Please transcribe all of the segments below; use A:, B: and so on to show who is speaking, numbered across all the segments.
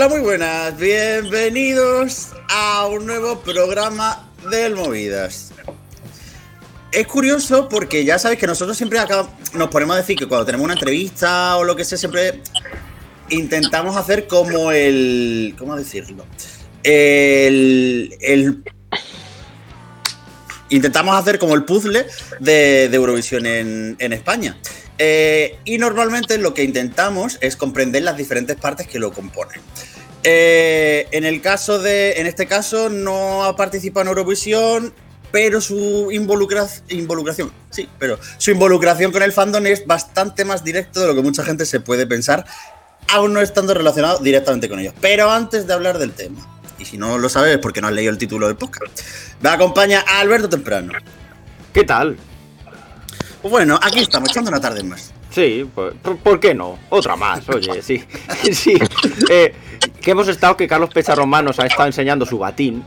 A: Hola, muy buenas. Bienvenidos a un nuevo programa del Movidas. Es curioso porque ya sabéis que nosotros siempre nos ponemos a decir que cuando tenemos una entrevista o lo que sea, siempre intentamos hacer como el. ¿Cómo decirlo? El. intentamos hacer como el puzzle de, Eurovisión en, en España. Eh, y normalmente lo que intentamos es comprender las diferentes partes que lo componen. Eh, en el caso de, en este caso, no ha participado en Eurovisión, pero su involucra involucración, sí, pero su involucración con el fandom es bastante más directo de lo que mucha gente se puede pensar, aún no estando relacionado directamente con ellos. Pero antes de hablar del tema, y si no lo sabes es porque no has leído el título del podcast, me acompaña Alberto Temprano.
B: ¿Qué tal?
A: Bueno, aquí estamos, echando una tarde más.
B: Sí, pues, ¿por, qué no? Otra más, oye, sí. sí. Eh, que hemos estado que Carlos Pecharromán nos ha estado enseñando su batín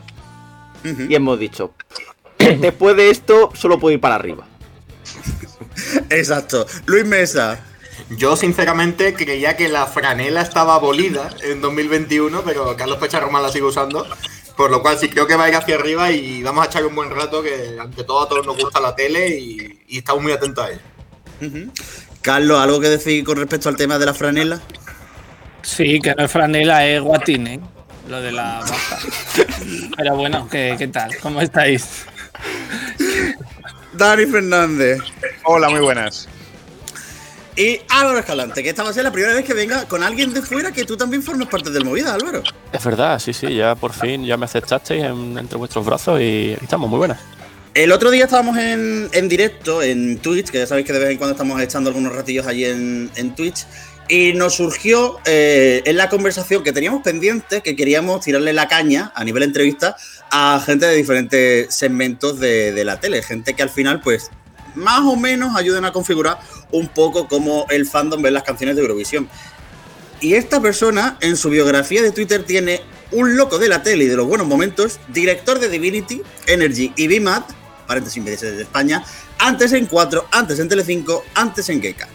B: y hemos dicho, después de esto solo puedo ir para arriba.
A: Exacto. Luis Mesa.
C: Yo sinceramente creía que la franela estaba abolida en 2021, pero Carlos Pecharromán la sigue usando. Por lo cual sí creo que va a ir hacia arriba y vamos a echar un buen rato que ante todo a todos nos gusta la tele y, estamos muy atentos a ella.
A: Carlos, ¿algo que decir con respecto al tema de la franela?
D: Sí, que no es franela, es guatín, ¿eh? Lo de la baja. Pero bueno, ¿qué, ¿qué tal? ¿Cómo estáis?
A: Dani Fernández.
E: Hola, muy buenas.
A: Y Álvaro Escalante, que esta va a ser la primera vez que venga con alguien de fuera que tú también formas parte del movida, Álvaro.
E: Es verdad, sí, sí, ya por fin ya me aceptasteis entre vuestros brazos y estamos muy buenas.
A: El otro día estábamos en, directo en Twitch, que ya sabéis que de vez en cuando estamos echando algunos ratillos allí en, Twitch, y nos surgió eh, en la conversación que teníamos pendiente que queríamos tirarle la caña a nivel entrevista a gente de diferentes segmentos de, de la tele, gente que al final pues más o menos ayuden a configurar un poco cómo el fandom ve las canciones de Eurovisión. Y esta persona en su biografía de Twitter tiene un loco de la tele y de los buenos momentos, director de Divinity, Energy y BMAD, paréntesis de España, antes en 4, antes en Telecinco, antes en Geka.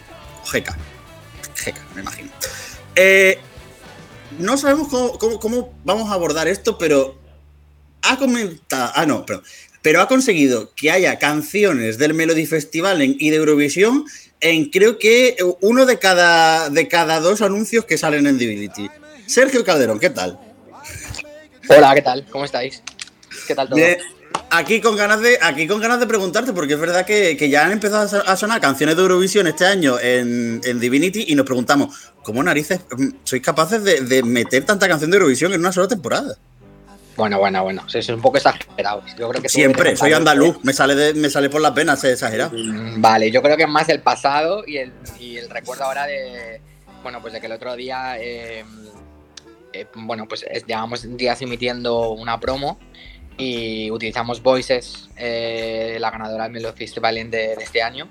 A: GK. GK, me imagino. Eh, no sabemos cómo, cómo, vamos a abordar esto, pero ha comentado. Ah, no, perdón pero ha conseguido que haya canciones del Melody Festival y de Eurovisión en creo que uno de cada, de cada dos anuncios que salen en Divinity. Sergio Calderón, ¿qué tal?
F: Hola, ¿qué tal? ¿Cómo estáis? ¿Qué tal todo?
A: Aquí, con ganas de, aquí con ganas de preguntarte, porque es verdad que, ya han empezado a sonar canciones de Eurovisión este año en, Divinity y nos preguntamos, ¿cómo narices sois capaces de, de meter tanta canción de Eurovisión en una sola temporada?
F: Bueno, bueno, bueno. es un poco exagerado.
A: Yo creo que Siempre, soy andaluz, me sale, me sale por la pena ser exagerado.
F: Mm, vale, yo creo que es más el pasado y el, recuerdo ahora de. Bueno, pues de que el otro día. Eh, eh, bueno, pues llevamos días emitiendo una promo y utilizamos Voices, eh, la ganadora del Melo Festival de, de este año,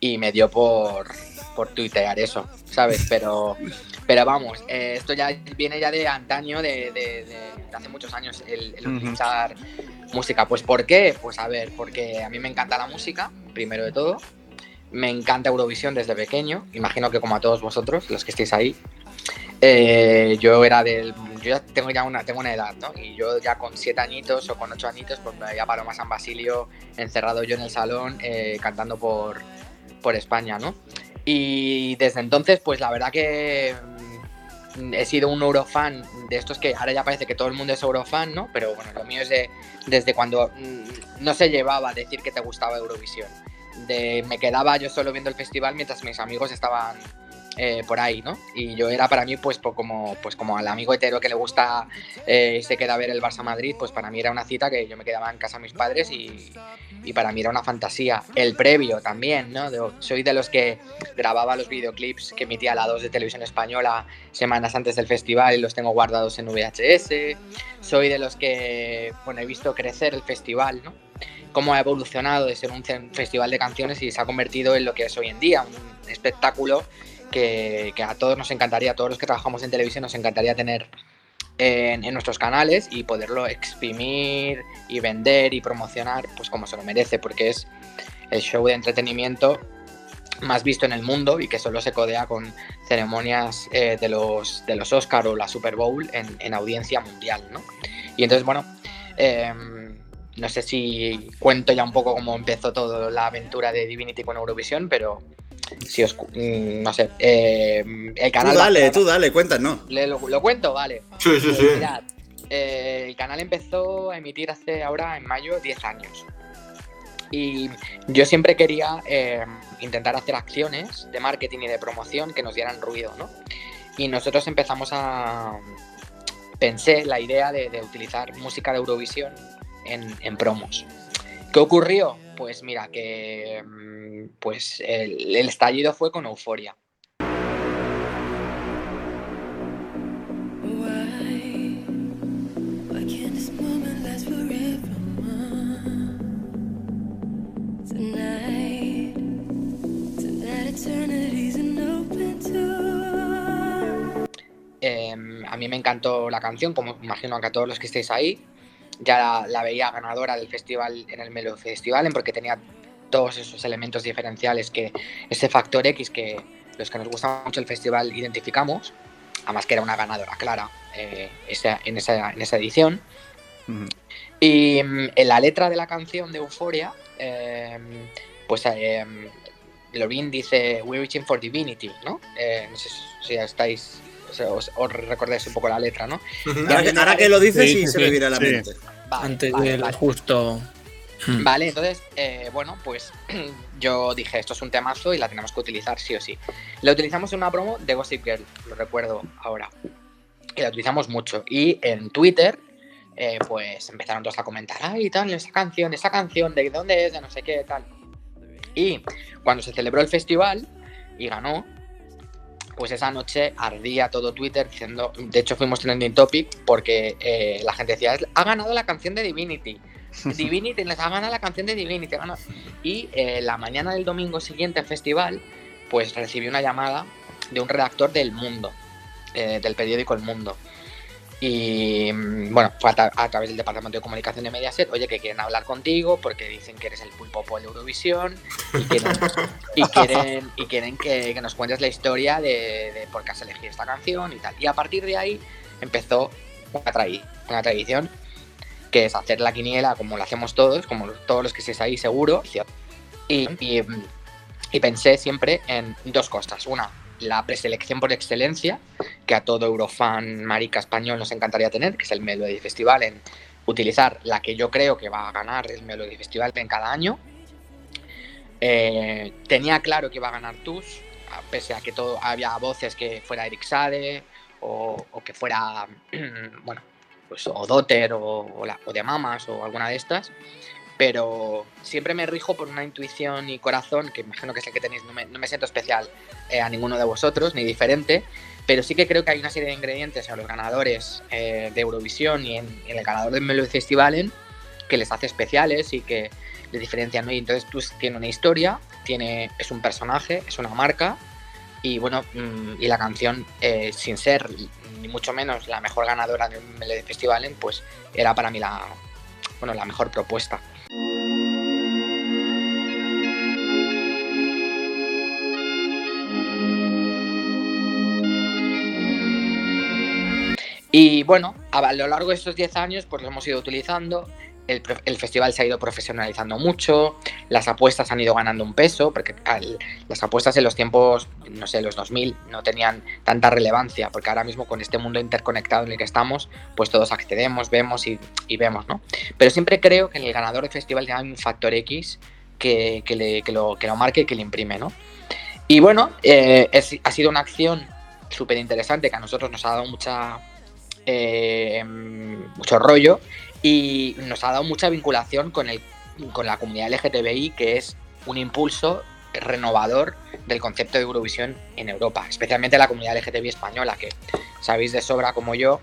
F: y me dio por, por tuitear eso, ¿sabes? Pero, pero vamos, eh, esto ya viene ya de antaño, de, hace muchos años, el, utilizar música. Pues ¿por qué? Pues a ver, porque a mí me encanta la música, primero de todo. Me encanta Eurovisión desde pequeño, imagino que como a todos vosotros, los que estéis ahí. Eh, yo era del. Yo ya tengo ya una, tengo una edad, ¿no? Y yo ya con siete añitos o con ocho añitos, pues me veía Paloma San Basilio encerrado yo en el salón eh, cantando por, por España, ¿no? Y desde entonces, pues la verdad que mm, he sido un Eurofan de estos que ahora ya parece que todo el mundo es Eurofan, ¿no? Pero bueno, lo mío es de, desde cuando mm, no se llevaba a decir que te gustaba Eurovisión. De, me quedaba yo solo viendo el festival mientras mis amigos estaban eh, por ahí, ¿no? Y yo era para mí, pues, como, pues como al amigo hetero que le gusta eh, y se queda a ver el Barça Madrid, pues para mí era una cita que yo me quedaba en casa de mis padres y, y para mí era una fantasía. El previo también, ¿no? soy de los que grababa los videoclips que emitía la 2 de televisión española semanas antes del festival y los tengo guardados en VHS. Soy de los que, bueno, he visto crecer el festival, ¿no? Cómo ha evolucionado de ser un festival de canciones y se ha convertido en lo que es hoy en día, un espectáculo que, a todos nos encantaría, a todos los que trabajamos en televisión nos encantaría tener en, nuestros canales y poderlo exprimir y vender y promocionar pues como se lo merece, porque es el show de entretenimiento más visto en el mundo y que solo se codea con ceremonias eh, de, los, de los Oscar o la Super Bowl en, en audiencia mundial, ¿no? Y entonces, bueno, em, no sé si cuento ya un poco cómo empezó toda la aventura de Divinity con Eurovisión, pero si os... mm, no sé, em, el canal...
A: Tú dale, tú dale, cuéntanos.
F: ¿Le- lo, lo cuento? Vale.
C: Sí, sí, sí.
F: Pues mirad, eh, el canal empezó a emitir hace ahora en mayo 10 años. Y yo siempre quería eh, intentar hacer acciones de marketing y de promoción que nos dieran ruido, ¿no? Y nosotros empezamos a... Pensé la idea de, de utilizar música de Eurovisión en, en promos. ¿Qué ocurrió? Pues mira, que mm, pues el, el estallido fue con euforia. Eh, a mí me encantó la canción, como imagino que a todos los que estéis ahí. Ya la, la veía ganadora del festival en el Melo Festival, porque tenía todos esos elementos diferenciales que ese factor X que los que nos gusta mucho el festival identificamos. Además que era una ganadora clara eh, esa- en, esa, en esa edición. Y mm, en la letra de la canción de Euphoria, eh, pues eh, Lorin dice We're reaching for divinity, ¿no? Eh, no sé si estáis, o sea, os, os recordáis un poco la letra, ¿no?
A: Ahora que, ahora que lo dices,
D: Sí,
A: sí,
D: sí,
A: se me viene a la
G: Sí.
A: mente.
F: Vale,
D: Antes
F: vale,
D: del
F: vale.
D: justo. Hmm.
F: Vale, entonces, eh, bueno, pues yo dije, esto es un temazo y la tenemos que utilizar sí o sí. La utilizamos en una promo de Gossip Girl, lo recuerdo ahora. Y la utilizamos mucho. Y en Twitter, eh, pues empezaron todos a comentar, ay, tal, esa canción, esa canción, de dónde es, de no sé qué, tal. Y cuando se celebró el festival y ganó, pues esa noche ardía todo Twitter diciendo, de hecho fuimos trending topic porque eh, la gente decía, ha ganado la canción de Divinity. Divinity, les ha ganado la canción de Divinity. ha ganado". Y eh, la mañana del domingo siguiente al festival, pues recibí una llamada de un redactor del Mundo, eh, del periódico El Mundo. Y mm, bueno, fue a, tra- a través del departamento de comunicación de Mediaset, oye, que quieren hablar contigo porque dicen que eres el pulpo de Eurovisión y quieren, y quieren, que, nos cuentes la historia de, de por qué has elegido esta canción y tal. Y a partir de ahí empezó una, trai- una tradición que es hacer la quiniela como lo hacemos todos, como todos los que estéis ahí seguro. Y, y pensé siempre en dos cosas. Una, la preselección por excelencia, que a todo Eurofan marica español nos encantaría tener, que es el Melody Festival, en utilizar la que yo creo que va a ganar el Melody Festival en cada año. Eh, tenía claro que iba a ganar TUS, pese a que todo había voces que fuera Eric Sade o, que fuera, bueno, pues o Dotter o, o, o de Mamas o alguna de estas. Pero siempre me rijo por una intuición y corazón, que imagino que es el que tenéis, no me, siento especial eh, a ninguno de vosotros, ni diferente, pero sí que creo que hay una serie de ingredientes en los ganadores eh, de Eurovisión y en, el ganador del Melody Festivalen que les hace especiales y que les diferencian. ¿no? Y entonces tú tiene una historia, tiene, es un personaje, es una marca y bueno, mm, y la canción, eh, sin ser ni mucho menos la mejor ganadora del Melody Festivalen, pues era para mí la, bueno, la mejor propuesta. Y bueno, a lo largo de estos 10 años, pues lo hemos ido utilizando. El, el festival se ha ido profesionalizando mucho, las apuestas han ido ganando un peso, porque al- las apuestas en los tiempos, no sé, los 2000 no tenían tanta relevancia, porque ahora mismo con este mundo interconectado en el que estamos, pues todos accedemos, vemos y, y vemos, ¿no? Pero siempre creo que en el ganador del festival hay un factor X que, que le- que lo, que lo marque y que le imprime, ¿no? Y bueno, eh, es- ha sido una acción súper interesante que a nosotros nos ha dado mucha, eh, mucho rollo y nos ha dado mucha vinculación con, el, con la comunidad LGTBI, que es un impulso renovador del concepto de Eurovisión en Europa, especialmente la comunidad LGTBI española, que sabéis de sobra como yo,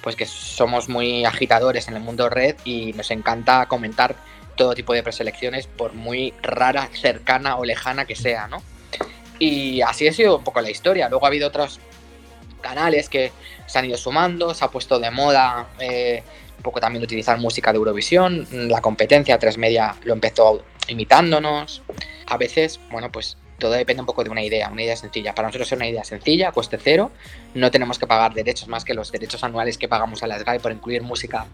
F: pues que somos muy agitadores en el mundo red y nos encanta comentar todo tipo de preselecciones, por muy rara, cercana o lejana que sea, ¿no? Y así ha sido un poco la historia. Luego ha habido otros canales que se han ido sumando, se ha puesto de moda eh, un poco también utilizar música de Eurovisión, la competencia 3 Media lo empezó imitándonos. A veces, bueno, pues todo depende un poco de una idea, una idea sencilla. Para nosotros es una idea sencilla, coste cero, no tenemos que pagar derechos más que los derechos anuales que pagamos a la SGAE por incluir música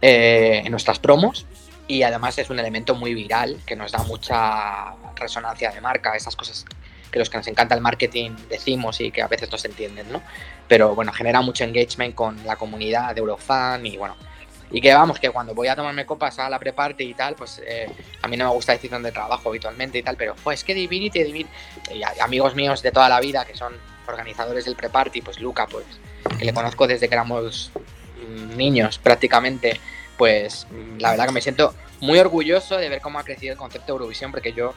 F: eh, en nuestras promos y además es un elemento muy viral que nos da mucha resonancia de marca, esas cosas que los que nos encanta el marketing decimos y que a veces no se entienden, ¿no? Pero bueno, genera mucho engagement con la comunidad de Eurofan y bueno, y que vamos, que cuando voy a tomarme copas a la preparte y tal, pues eh, a mí no me gusta decir dónde trabajo habitualmente y tal, pero pues que Divinity, Divinity, y amigos míos de toda la vida que son organizadores del preparty, pues Luca, pues que le conozco desde que éramos niños prácticamente, pues la verdad que me siento muy orgulloso de ver cómo ha crecido el concepto de Eurovisión, porque yo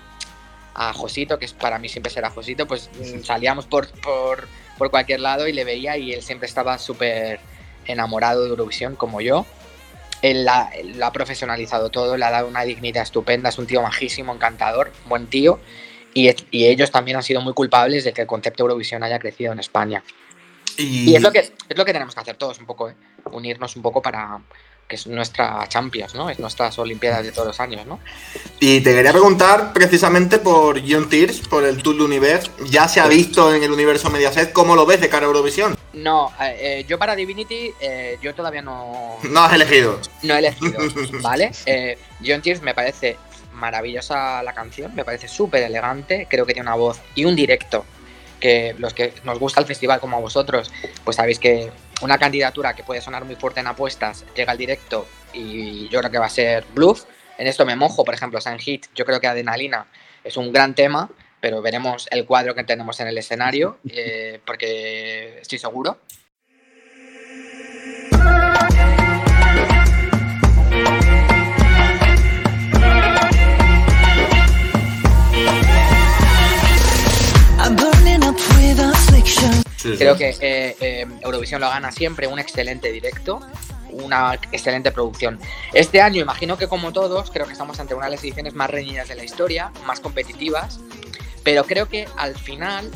F: a Josito, que para mí siempre será Josito, pues salíamos por, por, por cualquier lado y le veía y él siempre estaba súper enamorado de Eurovisión como yo. Él la- ha profesionalizado todo, le ha dado una dignidad estupenda, es un tío majísimo, encantador, buen tío. Y, y ellos también han sido muy culpables de que el concepto Eurovisión haya crecido en España.
C: Y,
F: Y es lo que, es lo que tenemos que hacer todos un poco, ¿eh? unirnos un poco para que es nuestra Champions, ¿no? Es nuestras Olimpiadas de todos los años, ¿no?
C: y te quería preguntar precisamente por John Tears, por el Tour de Universe. Ya se ha visto en el universo Mediaset, ¿cómo lo ves de cara a Eurovisión?
F: No, eh, eh, yo para Divinity, eh, yo todavía no,
C: No has elegido.
F: no he elegido, ¿vale? Eh, John Tears me parece maravillosa la canción, me parece súper elegante, creo que tiene una voz y un directo que los que nos gusta el festival como a vosotros, pues sabéis que una candidatura que puede sonar muy fuerte en apuestas llega al directo y yo creo que va a ser bluff. En esto me mojo, por ejemplo, San Hit, yo creo que Adrenalina es un gran tema, pero veremos el cuadro que tenemos en el escenario, eh, porque estoy seguro.
C: Sí.
F: Creo que eh, eh, Eurovisión lo gana siempre, un excelente directo, una excelente producción. Este año, imagino que como todos, creo que estamos ante una de las ediciones más reñidas de la historia, más competitivas, pero creo que al final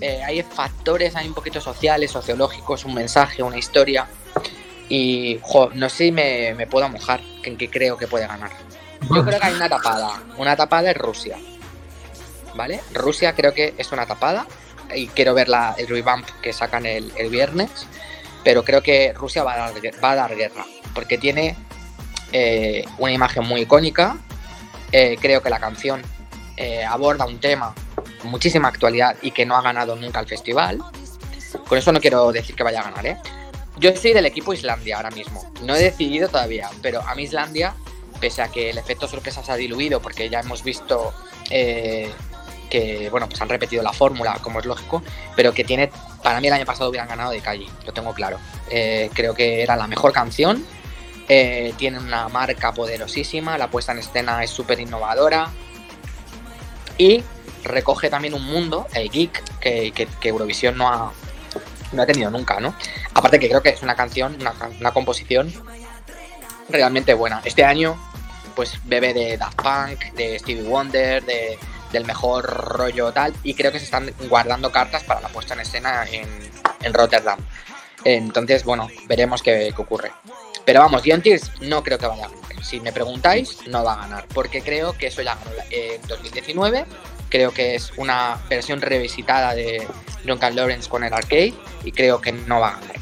F: eh, hay factores, hay un poquito sociales, sociológicos, un mensaje, una historia, y jo, no sé si me, me puedo mojar en qué creo que puede ganar. Yo creo que hay una tapada, una tapada es Rusia. ¿Vale? Rusia creo que es una tapada y quiero ver la, el revamp que sacan el, el viernes, pero creo que Rusia va a dar, va a dar guerra, porque tiene eh, una imagen muy icónica, eh, creo que la canción eh, aborda un tema con muchísima actualidad y que no ha ganado nunca el festival. Con eso no quiero decir que vaya a ganar, ¿eh? Yo soy del equipo Islandia ahora mismo, no he decidido todavía, pero a mí Islandia, pese a que el efecto sorpresa se ha diluido, porque ya hemos visto... que bueno, pues han repetido la fórmula, como es lógico, pero que tiene, para mí el año pasado hubieran ganado de calle, lo tengo claro. Eh, creo que era la mejor canción, eh, tiene una marca poderosísima, la puesta en escena es súper innovadora y recoge también un mundo, el geek, que, que- Eurovisión no ha, no ha tenido nunca, ¿no? Aparte que creo que es una canción, una, una composición realmente buena. Este año, pues bebe de Daft Punk, de Stevie Wonder, de, del mejor rollo tal, y creo que se están guardando cartas para la puesta en escena en, Rotterdam. Entonces, bueno, veremos qué, ocurre. Pero vamos, Dion Tears no creo que vaya a ganar. Si me preguntáis, no va a ganar, porque creo que eso ya ganó en 2019. Creo que es una versión revisitada de Duncan Lawrence con el arcade y creo que no va a ganar.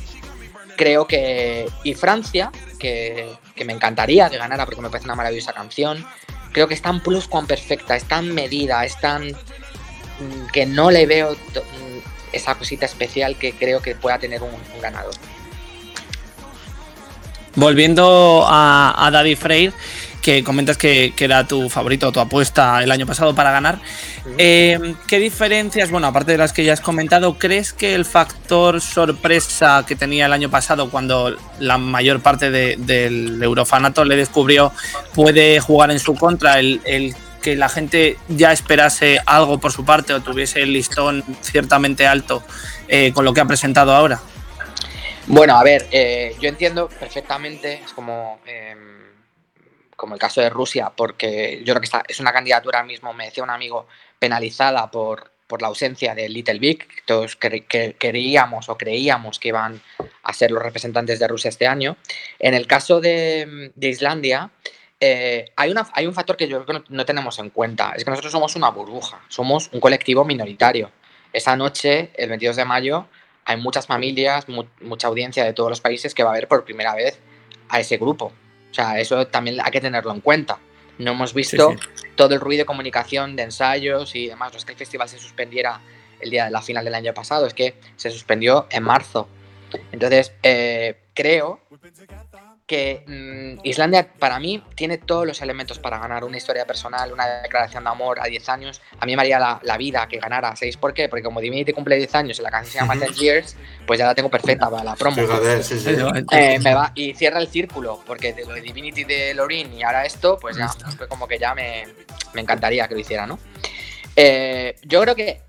F: Creo que. Y Francia, que, que me encantaría que ganara porque me parece una maravillosa canción. Creo que es tan plus cuan perfecta, es tan medida, es tan. mm, que no le veo mm, esa cosita especial que creo que pueda tener un, ganador.
D: Volviendo a, a Daddy Freire, que comentas que, que era tu favorito, tu apuesta el año pasado para ganar. Eh, ¿Qué diferencias, bueno, aparte de las que ya has comentado, crees que el factor sorpresa que tenía el año pasado cuando la mayor parte de- del Eurofanato le descubrió puede jugar en su contra? El, el que la gente ya esperase algo por su parte o tuviese el listón ciertamente alto eh, con lo que ha presentado ahora.
F: Bueno, a ver, eh, yo entiendo perfectamente, es como, eh, como el caso de Rusia, porque yo creo que está, es una candidatura mismo, me decía un amigo, penalizada por, por la ausencia de Little Big, todos cre- que queríamos o creíamos que iban a ser los representantes de Rusia este año. En el caso de, de Islandia, eh, hay, una, hay un factor que yo creo que no tenemos en cuenta. Es que nosotros somos una burbuja, somos un colectivo minoritario. Esa noche, el 22 de mayo, hay muchas familias, mu- mucha audiencia de todos los países que va a ver por primera vez a ese grupo. O sea, eso también hay que tenerlo en cuenta. No hemos visto todo el ruido de comunicación, de ensayos y demás. No es que el festival se suspendiera el día de la final del año pasado, es que se suspendió en marzo. Entonces, eh, creo que mm, Islandia para mí tiene todos los elementos para ganar una historia personal, una declaración de amor a 10 años. A mí me haría la, la vida que ganara. ¿Sabéis por qué? Porque como Divinity cumple 10 años y la canción se llama 10 Years, pues ya la tengo perfecta para la promo.
C: Fíjate, sí, sí.
F: Eh, me va, y cierra el círculo, porque de lo de Divinity de Lorin y ahora esto, pues ya, fue como que ya me, me encantaría que lo hiciera, ¿no? Eh, yo creo que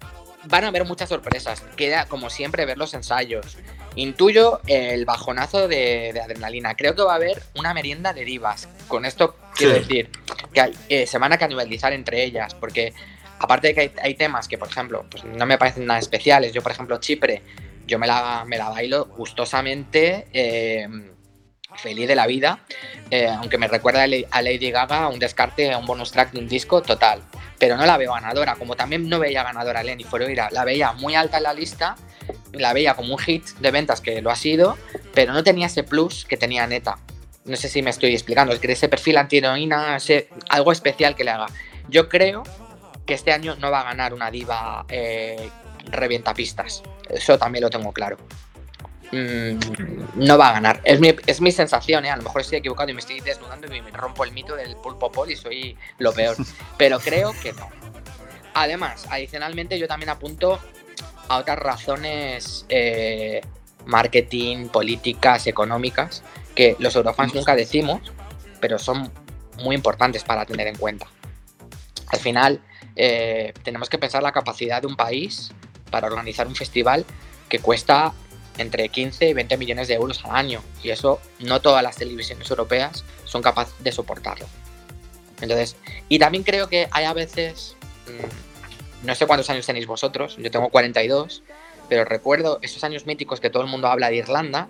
F: van a haber muchas sorpresas. Queda, como siempre, ver los ensayos. Intuyo el bajonazo de, de adrenalina. Creo que va a haber una merienda de divas. Con esto quiero
C: Sí.
F: decir que hay- eh, se van a canibalizar entre ellas, porque aparte de que hay, hay temas que, por ejemplo, pues no me parecen nada especiales. Yo, por ejemplo, Chipre, yo me la, me la bailo gustosamente. eh, feliz de la vida, eh, aunque me recuerda a Lady Gaga, un descarte, un bonus track de un disco total, pero no la veo ganadora, como también no veía ganadora a Lenny Foroira, la veía muy alta en la lista, la veía como un hit de ventas que lo ha sido, pero no tenía ese plus que tenía Neta. No sé si me estoy explicando, es que ese perfil antiheroína, ese, algo especial que le haga. Yo creo que este año no va a ganar una diva eh, revientapistas, eso también lo tengo claro. Mm, no va a ganar. Es mi, es mi sensación, ¿eh? A lo mejor estoy equivocado y me estoy desnudando y me rompo el mito del pulpo pol y soy lo peor. Pero creo que no. Además, adicionalmente yo también apunto a otras razones eh, marketing, políticas, económicas, que los eurofans nunca decimos, pero son muy importantes para tener en cuenta. Al final, eh, tenemos que pensar la capacidad de un país para organizar un festival que cuesta entre 15 y 20 millones de euros al año. Y eso no todas las televisiones europeas son capaces de soportarlo. Entonces, y también creo que hay a veces, mm, no sé cuántos años tenéis vosotros, yo tengo 42, pero recuerdo esos años míticos que todo el mundo habla de Irlanda,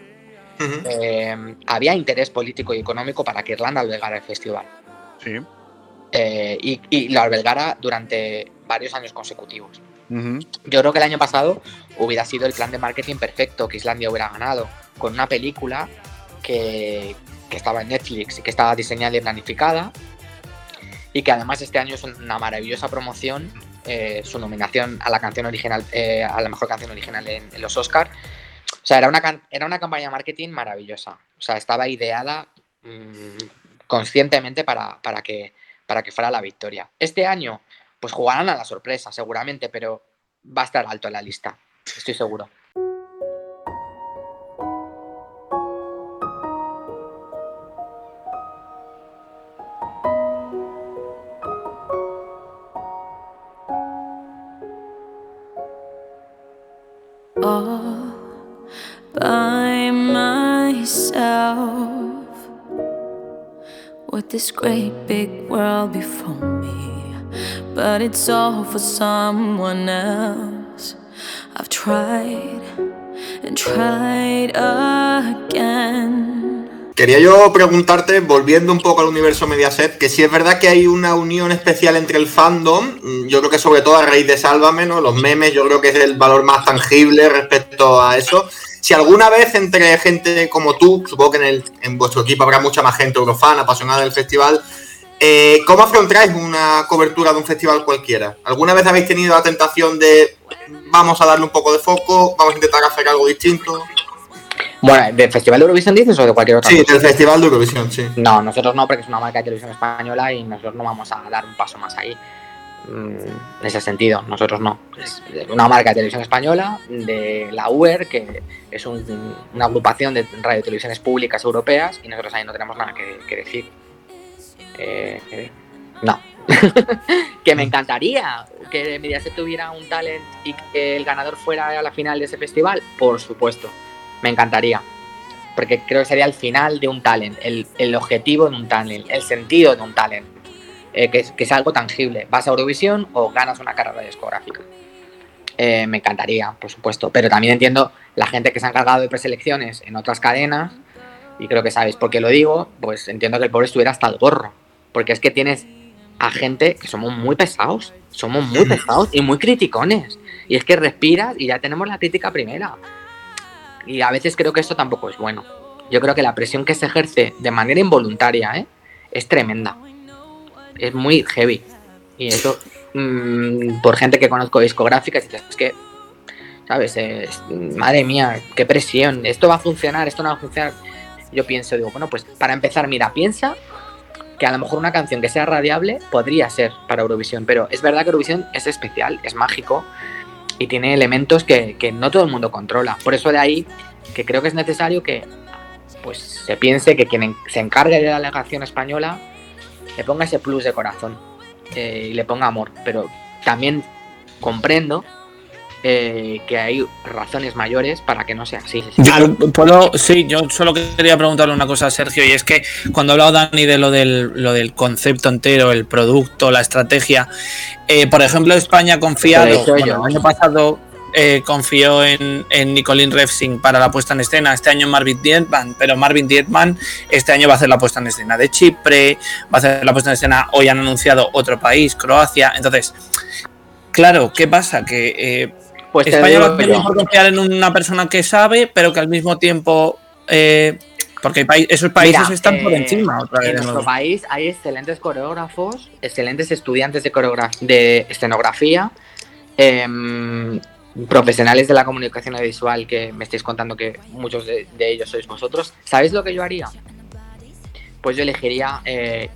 F: eh, había interés político y económico para que Irlanda albergara el festival.
B: Sí.
F: Eh, y, y lo albergara durante varios años consecutivos. Yo creo que el año pasado hubiera sido el plan de marketing perfecto que Islandia hubiera ganado con una película que, que estaba en Netflix y que estaba diseñada y planificada y que además este año es una maravillosa promoción eh, su nominación a la canción original eh, a la mejor canción original en, los Oscars o sea era una, era una campaña de marketing maravillosa. O sea estaba ideada mm, conscientemente para, para que para que fuera la victoria. Este año pues jugarán a la sorpresa, seguramente, pero va a estar alto en la lista, estoy seguro.
H: This great big world before me. But it's all for someone else. I've tried and tried again.
C: Quería yo preguntarte, volviendo un poco al universo Mediaset, que si es verdad que hay una unión especial entre el fandom, mm, yo creo que sobre todo a raíz de Sálvame, ¿no? Los memes, yo creo que es el valor más tangible respecto a eso. Si alguna vez entre gente como tú, supongo que en, el- en vuestro equipo habrá mucha más gente eurofan, apasionada del festival, eh, ¿cómo afrontáis una cobertura de un festival cualquiera? ¿Alguna vez habéis tenido la tentación de vamos a darle un poco de foco, vamos a intentar hacer algo distinto?
F: Bueno, ¿del Festival de Eurovisión dices o de cualquier otra
C: Sí,
F: cosa?
C: del Festival de Eurovisión, sí.
F: No, nosotros no, porque es una marca de televisión española y nosotros no vamos a dar un paso más ahí. Mm, En ese sentido, nosotros no. Es una marca de televisión española de la UER, que es un- una agrupación de radio televisiones públicas europeas, y nosotros ahí no tenemos nada que, que decir. Eh, eh, no. que me encantaría que Mediaset tuviera un talent y que el ganador fuera a la final de ese festival, por supuesto. Me encantaría porque creo que sería el final de un talent, el, el objetivo de un talent, el sentido de un talent, eh, que, es, que es algo tangible. Vas a Eurovisión o ganas una carrera discográfica. Eh, me encantaría, por supuesto, pero también entiendo la gente que se ha encargado de preselecciones en otras cadenas, y creo que sabéis por qué lo digo, pues entiendo que el pobre estuviera hasta el gorro Porque es que tienes a gente que somos muy pesados, somos muy pesados y muy criticones. Y es que respiras y ya tenemos la crítica primera. Y a veces creo que esto tampoco es bueno. Yo creo que la presión que se ejerce de manera involuntaria ¿eh? es tremenda. Es muy heavy. Y eso, mm, por gente que conozco discográficas, es que, ¿sabes? Es- madre mía, qué presión. Esto va a funcionar, esto no va a funcionar. Yo pienso, digo, bueno, pues para empezar, mira, piensa que a lo mejor una canción que sea radiable podría ser para Eurovisión, pero es verdad que Eurovisión es especial, es mágico y tiene elementos que, que no todo el mundo controla. Por eso de ahí que creo que es necesario que pues se piense que quien en- se encargue de la delegación española le ponga ese plus de corazón eh, y le ponga amor, pero también comprendo eh, que hay razones mayores para que no sea así.
D: Yo puedo, sí, yo solo quería preguntarle una cosa a Sergio y es que cuando ha hablado Dani de lo del, lo del concepto entero, el producto, la estrategia, eh, por ejemplo, España ha confiado, bueno, el año pasado eh, confió en, en Nicolín Refsing para la puesta en escena, este año Marvin Dietman, pero Marvin Dietman este año va a hacer la puesta en escena de Chipre, va a hacer la puesta en escena, hoy han anunciado otro país, Croacia, entonces, claro, ¿qué pasa? Que... eh,
F: Pues
D: España va a mejor confiar en una persona que sabe, pero que al mismo tiempo. eh, porque esos países
F: Mira,
D: están por encima otra vez.
F: En nuestro país hay excelentes coreógrafos, excelentes estudiantes de, de escenografía, em, profesionales de la comunicación audiovisual que me estáis contando que muchos de, de ellos sois vosotros. ¿Sabéis lo que yo haría? Pues yo elegiría eh,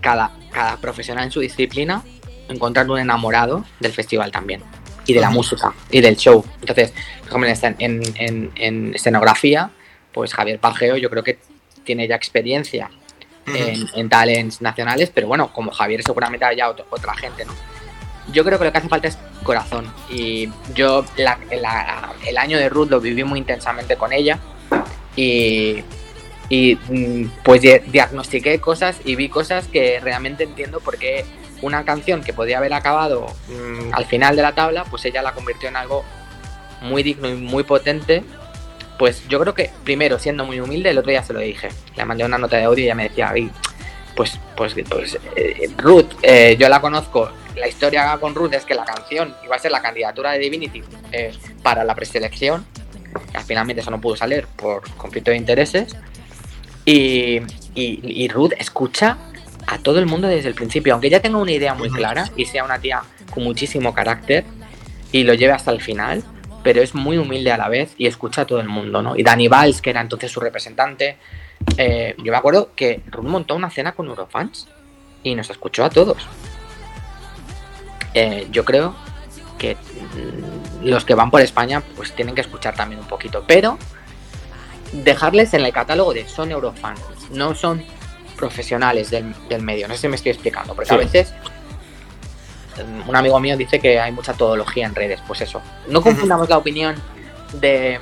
F: cada, cada profesional en su disciplina, encontrar un enamorado del festival también. Y de la música, y del show. Entonces, por ejemplo, en, escen- en- en- en escenografía, pues Javier Pajeo yo creo que tiene ya experiencia en, en talents nacionales, pero bueno, como Javier seguramente haya ot- otra gente, ¿no? Yo creo que lo que hace falta es corazón. Y yo la- el año de Ruth lo viví muy intensamente con ella. Y, y mm, pues di- diagnostiqué cosas y vi cosas que realmente entiendo porque una canción que podía haber acabado mm, al final de la tabla, pues ella la convirtió en algo muy digno y muy potente. Pues yo creo que, primero, siendo muy humilde, el otro día se lo dije. Le mandé una nota de audio y ella me decía, "Ay, pues, pues, pues eh, Ruth, eh, yo la conozco. La historia con Ruth es que la canción iba a ser la candidatura de Divinity eh, para la preselección. Finalmente eso no pudo salir por conflicto de intereses. Y, y- y Ruth escucha a todo el mundo desde el principio, aunque ya tenga una idea muy clara y sea una tía con muchísimo carácter y lo lleve hasta el final, pero es muy humilde a la vez y escucha a todo el mundo, ¿no? Y Dani Valls, que era entonces su representante, eh, yo me acuerdo que Ruth montó una cena con Eurofans y nos escuchó a todos. Eh, yo creo que mm, los que van por España pues tienen que escuchar también un poquito, pero dejarles en el catálogo de son Eurofans, no son profesionales del, del medio, no sé si me estoy explicando, porque a veces mm, un amigo mío dice que hay mucha todología en redes, pues eso, no confundamos la opinión de,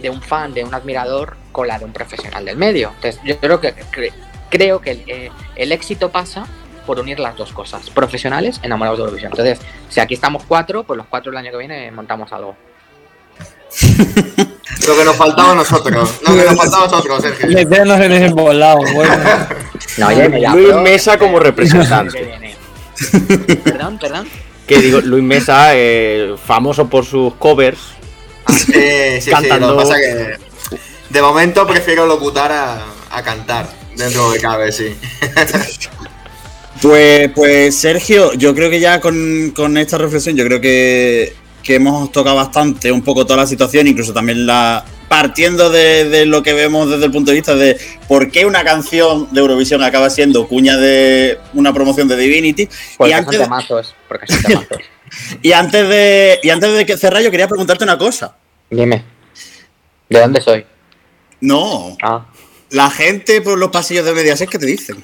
F: de un fan, de un admirador, con la de un profesional del medio. Entonces, yo creo que, cre- creo que el, eh, el éxito pasa por unir las dos cosas, profesionales, enamorados de Eurovisión. Entonces, si aquí estamos cuatro, pues los cuatro el año que viene montamos algo.
C: Lo que nos faltaba a nosotros. Lo que nos faltaba a nosotros, Sergio.
D: Meternos en ese volado, bueno.
F: No,
B: Luis
F: pero-
B: Mesa como representante.
F: Perdón, perdón.
B: Que digo, Luis Mesa, eh, famoso por sus covers.
C: Sí, sí, sí.
B: Cantando.
C: Lo que pasa que de momento prefiero locutar a, a cantar. Dentro de cabe, sí.
A: Pues, pues Sergio, yo creo que ya con, con esta reflexión, yo creo que, que hemos tocado bastante un poco toda la situación, incluso también la partiendo de, de lo que vemos desde el punto de vista de por qué una canción de Eurovisión acaba siendo cuña de una promoción de Divinity.
F: Porque
A: y, antes,
F: temazos. Porque son temazos.
A: y antes de y antes de que cerrar, yo quería preguntarte una cosa.
F: Dime. ¿De dónde soy?
A: No,
F: Ah,
A: la gente por los pasillos de Mediaset, ¿qué te dicen?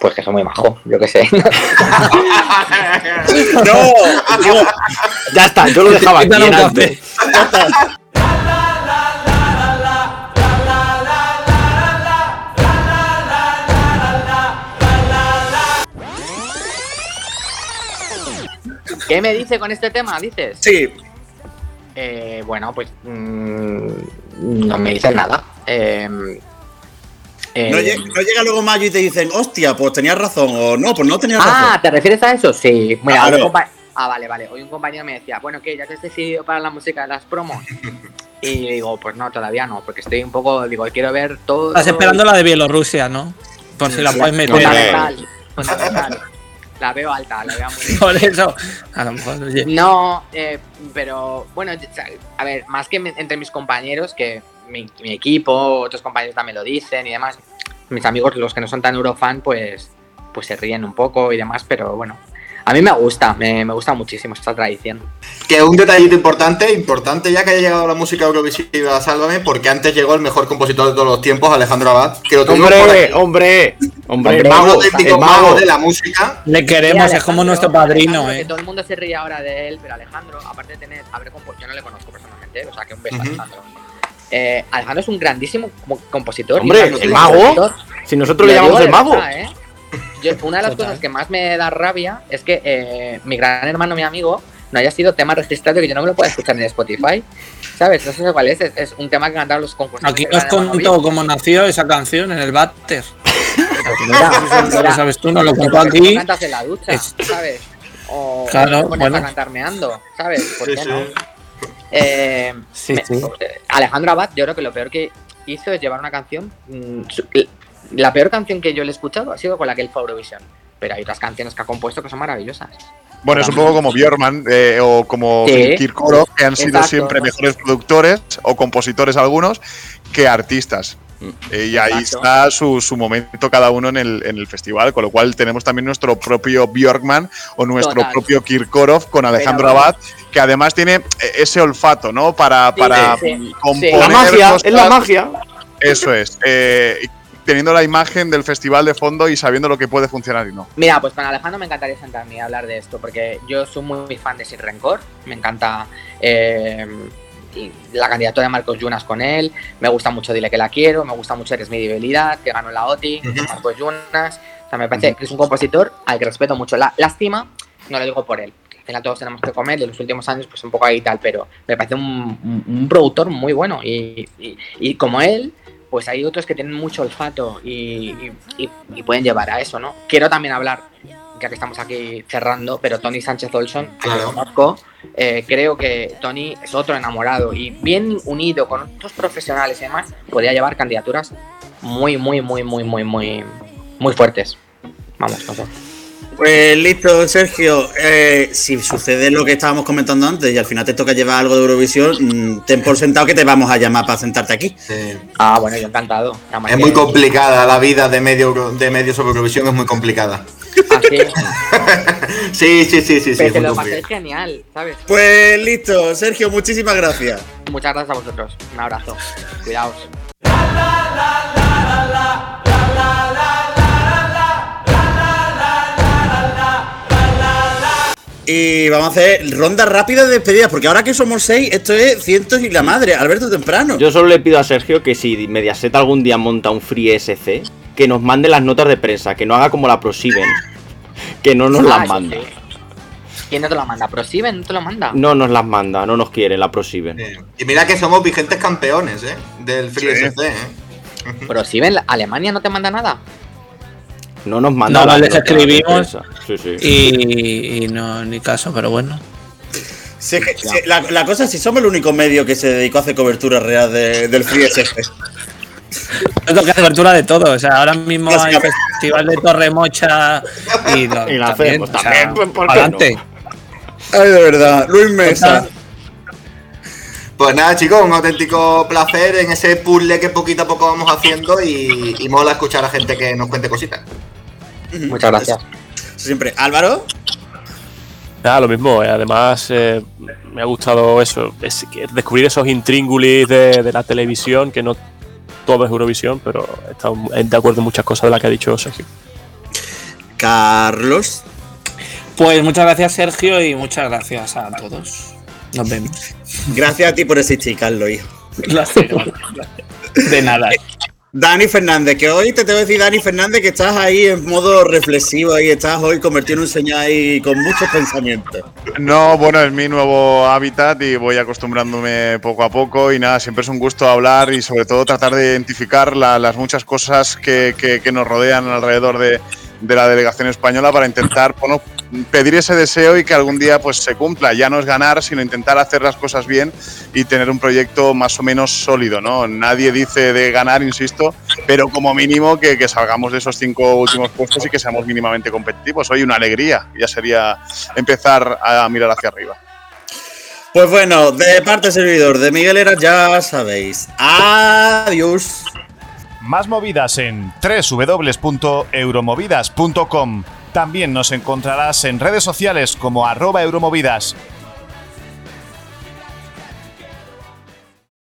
F: Pues que soy muy majo, yo qué sé.
A: No, digo,
B: Ya está, yo lo dejaba aquí. En alto.
F: ¿Qué me dice con este tema? Dices.
A: sí,
F: Eh, bueno, pues mm, no me dicen nada. Eh, Eh,
A: No, llega, no llega luego mayo y te dicen, hostia, pues tenías razón, o no, pues no tenías
F: ah,
A: razón.
F: ¿te refieres a eso? Sí. Mira,
A: Claro.
F: un compa- Ah, vale, vale. Hoy un compañero me decía, bueno, ¿qué? ¿Ya te has decidido para la música de las promos? Y digo, pues no, todavía no, porque estoy un poco, digo, quiero ver todo.
D: Estás esperando la de Bielorrusia, ¿no? Por si la puedes meter.
F: Fundamental, fundamental. La veo alta, la veo muy bien.
D: Por eso, a lo mejor, oye.
F: No, eh, pero bueno, a ver, más que entre mis compañeros, que mi, mi equipo, otros compañeros también lo dicen y demás, mis amigos, los que no son tan eurofan, pues, pues se ríen un poco y demás, pero bueno, a mí me gusta, me, me gusta muchísimo esta tradición.
C: Que un detallito importante, importante ya que haya llegado la música eurovisiva, sálvame, porque antes llegó el mejor compositor de todos los tiempos, Alejandro Abad, que lo tuvimos por
B: Hombre, hombre, hombre, el mago,
C: auténtico
B: el
C: mago
B: mago.
C: de la música.
D: Le queremos, es como nuestro padrino,
F: Alejandro, Que
D: ¿eh?
F: todo el mundo se ríe ahora de él, pero Alejandro, aparte de tener, haber compo- yo no le conozco personalmente, o sea, que un beso a. Alejandro. Eh, Alejandro es un grandísimo compositor. y
B: Hombre, el mago. Si nosotros
F: Lo
B: le llamamos el mago.
F: verdad, ¿eh? Yo- una de las cosas que más me da rabia es que eh, mi gran hermano, mi amigo, no haya sido tema registrado que yo no me lo pueda escuchar en Spotify. ¿Sabes? No sé cuál es. Es, es un tema que cantaron los concursantes.
D: Aquí nos contó cómo nació esa canción en el Batter.
F: Mira,
D: lo
F: mira,
D: sabes tú, nos lo
F: porque
D: contó aquí.
F: cantas en la ducha,
D: Es-
F: ¿sabes? O
D: Claro, bueno.
F: a cantar meando, ¿sabes? ¿Por
C: Sí,
F: qué
C: sí.
F: no? Eh,
D: Sí,
F: me-
D: sí.
F: Alejandro Abad, yo creo que lo peor que hizo es llevar una canción. mm, La peor canción que yo le he escuchado ha sido con la que él fue a Eurovisión. Pero hay otras canciones que ha compuesto que son maravillosas.
G: Bueno, es un poco como Björkman eh, o como
F: Sí.
G: Kirkorov, que han sido
F: Exacto.
G: siempre mejores productores o compositores algunos que artistas. Eh, y ahí
F: Exacto.
G: está su, su momento cada uno en el, en el festival, con lo cual tenemos también nuestro propio Björkman o nuestro
F: Total.
G: propio Kirkorov con Alejandro
F: Pero-
G: Abad, que además tiene eh, ese olfato, ¿no? Para,
F: Sí,
G: para
F: sí, sí.
G: componer
F: Sí.
B: La magia,
G: cosas.
B: es la magia.
G: Eso es. eh, teniendo la imagen del festival de fondo y sabiendo lo que puede funcionar y no.
F: Mira, pues con Alejandro me encantaría sentarme y hablar de esto, porque yo soy muy fan de Sin Rencor, me encanta eh, y la candidatura de Marcos Yunas con él, me gusta mucho Dile que la quiero, me gusta mucho Eres mi debilidad, que ganó la OTI. Marcos Yunas, o sea, me parece que es un compositor al que respeto mucho. La, lástima, no lo digo por él, al final todos tenemos que comer, y en los últimos años pues un poco ahí y tal, pero me parece un, un- un productor muy bueno y, y- y como él, pues hay otros que tienen mucho olfato y- y pueden llevar a eso, ¿no? Quiero también hablar, ya que estamos aquí cerrando, pero Tony Sánchez Olson,
C: Claro.
F: conozco, eh, creo que Tony es otro enamorado y bien unido con otros profesionales y demás, podría llevar candidaturas muy, muy, muy, muy, muy, muy, muy fuertes. Vamos, sé.
A: Pues listo, Sergio. Eh, si sucede lo que estábamos comentando antes y al final te toca llevar algo de Eurovisión, mm, ten por sentado que te vamos a llamar para sentarte aquí.
C: Sí.
F: Ah, bueno, yo encantado.
C: Es
F: que-
C: muy complicada la vida de medio de medio sobre Eurovisión, es muy complicada.
F: Así,
C: Sí, sí, sí, sí, sí.
F: pero
C: muy
F: lo pasé genial, ¿sabes?
A: Pues listo, Sergio, muchísimas gracias.
F: Muchas gracias a vosotros. Un abrazo. Cuidaos.
A: Y vamos a hacer ronda rápida de despedidas, porque ahora que somos seis, esto es cientos y la madre. Alberto Temprano.
B: Yo solo le pido a Sergio que si Mediaset algún día monta un free SC, que nos mande las notas de prensa, que no haga como la ProSieben, que no nos
F: Ah,
B: las manda.
F: sí. ¿Quién no te lo manda? ¿ProSieben no te lo manda?
B: No nos las manda, no nos quiere la ProSieben.
C: Sí. Y mira que somos vigentes campeones, ¿eh? Del Free
G: Sí.
C: SC, ¿eh?
F: ¿ProSieben? ¿Alemania no te manda nada?
B: No nos manda
D: No,
B: las
D: les escribimos.
B: Sí, sí.
D: Y, y no, ni caso, pero bueno.
A: Es que- la, la cosa es si somos el único medio que se dedicó a hacer cobertura real de- del Free SF.
D: Es lo que hace cobertura de todo. O sea, ahora mismo hay festival de Torremocha y, lo,
B: Y la hacemos también, pues, ¿por qué
D: adelante.
A: Ay, de verdad. Luis Mesa.
C: Pues nada, chicos, un auténtico placer en ese puzzle que poquito a poco vamos haciendo y, y mola escuchar a gente que nos cuente cositas.
F: Muchas gracias.
A: Siempre. Álvaro.
E: Nada, lo mismo. eh, Además, eh, me ha gustado eso, es descubrir esos intríngulis de, de la televisión, que no todo es Eurovisión, pero he estado de acuerdo en muchas cosas de las que ha dicho Sergio.
A: Carlos.
D: Pues muchas gracias, Sergio, y muchas gracias a todos. Nos vemos.
A: Gracias a ti por existir, Carlos, hijo.
D: Gracias. De nada.
A: Dani Fernández, que hoy te tengo que decir, Dani Fernández, que estás ahí en modo reflexivo y estás hoy convertido en un señor ahí con muchos pensamientos.
G: No, bueno, es mi nuevo hábitat y voy acostumbrándome poco a poco y nada, siempre es un gusto hablar y sobre todo tratar de identificar la- las muchas cosas que, que- que nos rodean alrededor de, de la delegación española para intentar pedir ese deseo y que algún día pues se cumpla. Ya no es ganar, sino intentar hacer las cosas bien y tener un proyecto más o menos sólido, ¿no? Nadie dice de ganar, insisto, pero como mínimo que, que salgamos de esos cinco últimos puestos y que seamos mínimamente competitivos. Hoy una alegría, ya sería empezar a mirar hacia arriba.
A: Pues bueno, de parte servidor de Miguel Eras, ya sabéis. Adiós.
I: Más movidas en www.euromovidas.com. También nos encontrarás en redes sociales como arroba euromovidas